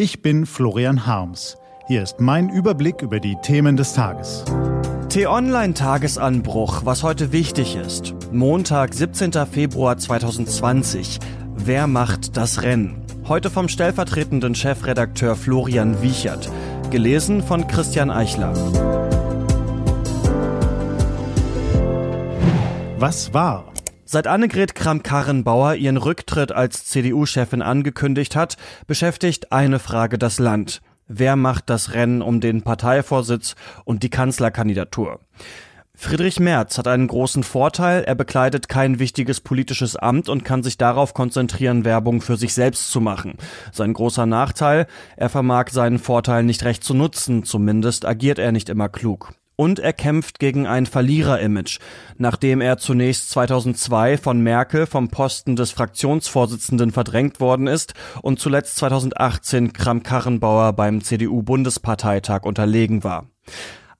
Ich bin Florian Harms. Hier ist mein Überblick über die Themen des Tages. T-Online-Tagesanbruch, was heute wichtig ist. Montag, 17. Februar 2020. Wer macht das Rennen? Heute vom stellvertretenden Chefredakteur Florian Wiechert. Gelesen von Christian Eichler. Was war? Seit Annegret Kramp-Karrenbauer ihren Rücktritt als CDU-Chefin angekündigt hat, beschäftigt eine Frage das Land. Wer macht das Rennen um den Parteivorsitz und die Kanzlerkandidatur? Friedrich Merz hat einen großen Vorteil, er bekleidet kein wichtiges politisches Amt und kann sich darauf konzentrieren, Werbung für sich selbst zu machen. Sein großer Nachteil, er vermag seinen Vorteil nicht recht zu nutzen, zumindest agiert er nicht immer klug und er kämpft gegen ein Verlierer-Image, nachdem er zunächst 2002 von Merkel vom Posten des Fraktionsvorsitzenden verdrängt worden ist und zuletzt 2018 Kram-Karrenbauer beim CDU-Bundesparteitag unterlegen war.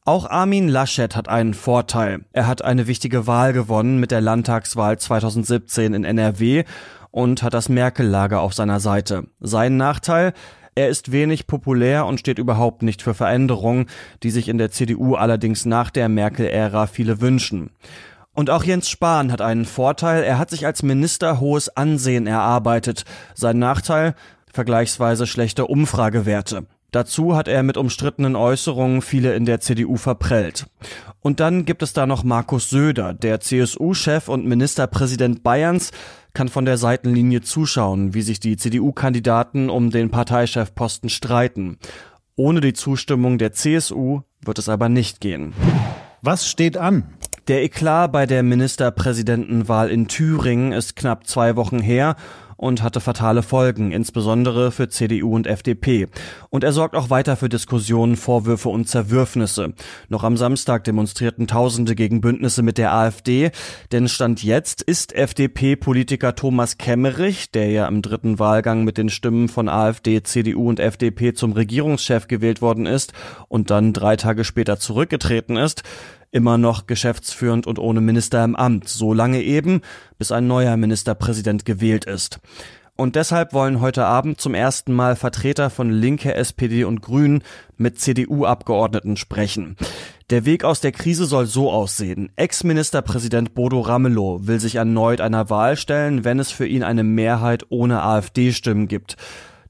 Auch Armin Laschet hat einen Vorteil. Er hat eine wichtige Wahl gewonnen mit der Landtagswahl 2017 in NRW und hat das Merkel-Lager auf seiner Seite. Sein Nachteil, er ist wenig populär und steht überhaupt nicht für Veränderungen, die sich in der CDU allerdings nach der Merkel-Ära viele wünschen. Und auch Jens Spahn hat einen Vorteil, er hat sich als Minister hohes Ansehen erarbeitet. Sein Nachteil? Vergleichsweise schlechte Umfragewerte. Dazu hat er mit umstrittenen Äußerungen viele in der CDU verprellt. Und dann gibt es da noch Markus Söder, der CSU-Chef und Ministerpräsident Bayerns, kann von der Seitenlinie zuschauen, wie sich die CDU-Kandidaten um den Parteichefposten streiten. Ohne die Zustimmung der CSU wird es aber nicht gehen. Was steht an? Der Eklat bei der Ministerpräsidentenwahl in Thüringen ist knapp zwei Wochen her und hatte fatale Folgen, insbesondere für CDU und FDP. Und er sorgt auch weiter für Diskussionen, Vorwürfe und Zerwürfnisse. Noch am Samstag demonstrierten Tausende gegen Bündnisse mit der AfD, denn Stand jetzt ist FDP-Politiker Thomas Kemmerich, der ja im dritten Wahlgang mit den Stimmen von AfD, CDU und FDP zum Regierungschef gewählt worden ist und dann drei Tage später zurückgetreten ist, immer noch geschäftsführend und ohne Minister im Amt, so lange eben, bis ein neuer Ministerpräsident gewählt ist. Und deshalb wollen heute Abend zum ersten Mal Vertreter von Linke, SPD und Grünen mit CDU-Abgeordneten sprechen. Der Weg aus der Krise soll so aussehen. Ex-Ministerpräsident Bodo Ramelow will sich erneut einer Wahl stellen, wenn es für ihn eine Mehrheit ohne AfD-Stimmen gibt.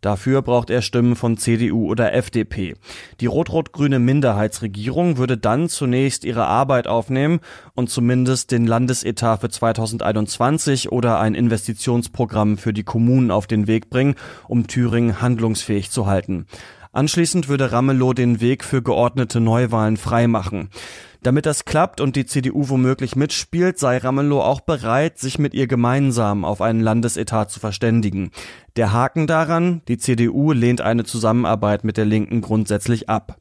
Dafür braucht er Stimmen von CDU oder FDP. Die rot-rot-grüne Minderheitsregierung würde dann zunächst ihre Arbeit aufnehmen und zumindest den Landesetat für 2021 oder ein Investitionsprogramm für die Kommunen auf den Weg bringen, um Thüringen handlungsfähig zu halten. Anschließend würde Ramelow den Weg für geordnete Neuwahlen freimachen. Damit das klappt und die CDU womöglich mitspielt, sei Ramelow auch bereit, sich mit ihr gemeinsam auf einen Landesetat zu verständigen. Der Haken daran, die CDU lehnt eine Zusammenarbeit mit der Linken grundsätzlich ab.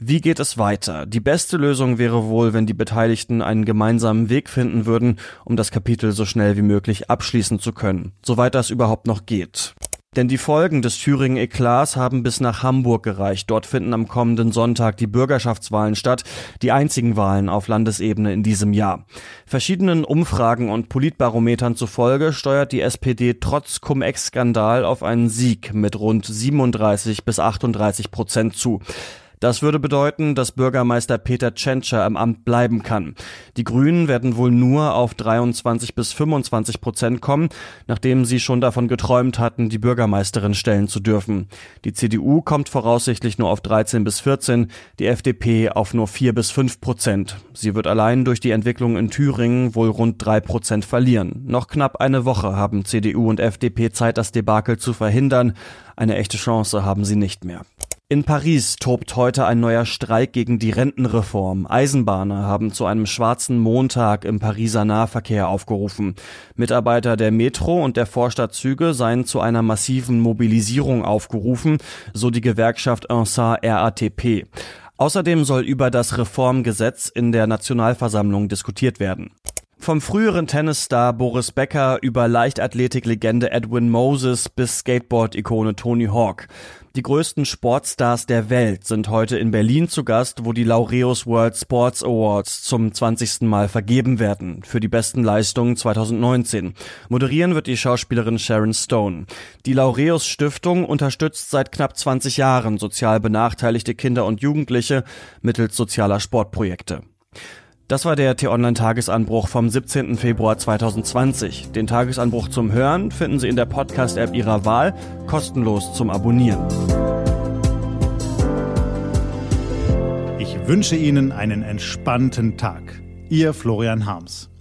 Wie geht es weiter? Die beste Lösung wäre wohl, wenn die Beteiligten einen gemeinsamen Weg finden würden, um das Kapitel so schnell wie möglich abschließen zu können, soweit das überhaupt noch geht. Denn die Folgen des Thüringen-Eklats haben bis nach Hamburg gereicht. Dort finden am kommenden Sonntag die Bürgerschaftswahlen statt, die einzigen Wahlen auf Landesebene in diesem Jahr. Verschiedenen Umfragen und Politbarometern zufolge steuert die SPD trotz Cum-Ex-Skandal auf einen Sieg mit rund 37 bis 38 Prozent zu. Das würde bedeuten, dass Bürgermeister Peter Tschentscher im Amt bleiben kann. Die Grünen werden wohl nur auf 23 bis 25 Prozent kommen, nachdem sie schon davon geträumt hatten, die Bürgermeisterin stellen zu dürfen. Die CDU kommt voraussichtlich nur auf 13 bis 14, die FDP auf nur 4 bis 5 Prozent. Sie wird allein durch die Entwicklung in Thüringen wohl rund 3 Prozent verlieren. Noch knapp eine Woche haben CDU und FDP Zeit, das Debakel zu verhindern. Eine echte Chance haben sie nicht mehr. In Paris tobt heute ein neuer Streik gegen die Rentenreform. Eisenbahner haben zu einem schwarzen Montag im Pariser Nahverkehr aufgerufen. Mitarbeiter der Metro und der Vorstadtzüge seien zu einer massiven Mobilisierung aufgerufen, so die Gewerkschaft UNSA RATP. Außerdem soll über das Reformgesetz in der Nationalversammlung diskutiert werden. Vom früheren Tennisstar Boris Becker über Leichtathletiklegende Edwin Moses bis Skateboard-Ikone Tony Hawk. Die größten Sportstars der Welt sind heute in Berlin zu Gast, wo die Laureus World Sports Awards zum 20. Mal vergeben werden für die besten Leistungen 2019. Moderieren wird die Schauspielerin Sharon Stone. Die Laureus Stiftung unterstützt seit knapp 20 Jahren sozial benachteiligte Kinder und Jugendliche mittels sozialer Sportprojekte. Das war der T-Online-Tagesanbruch vom 17. Februar 2020. Den Tagesanbruch zum Hören finden Sie in der Podcast-App Ihrer Wahl, kostenlos zum Abonnieren. Ich wünsche Ihnen einen entspannten Tag. Ihr Florian Harms.